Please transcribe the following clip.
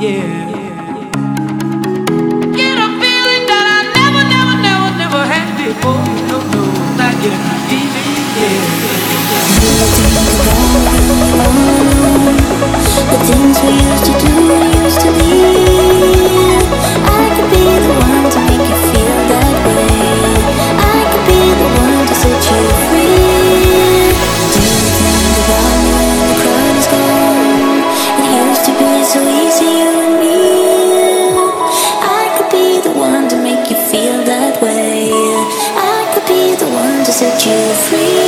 yeah. Get a feeling that I never, never, never, never had before. No, no, not yet. yeah. so easy, you and me. I could be the one to make you feel that way. I could be the one to set you free.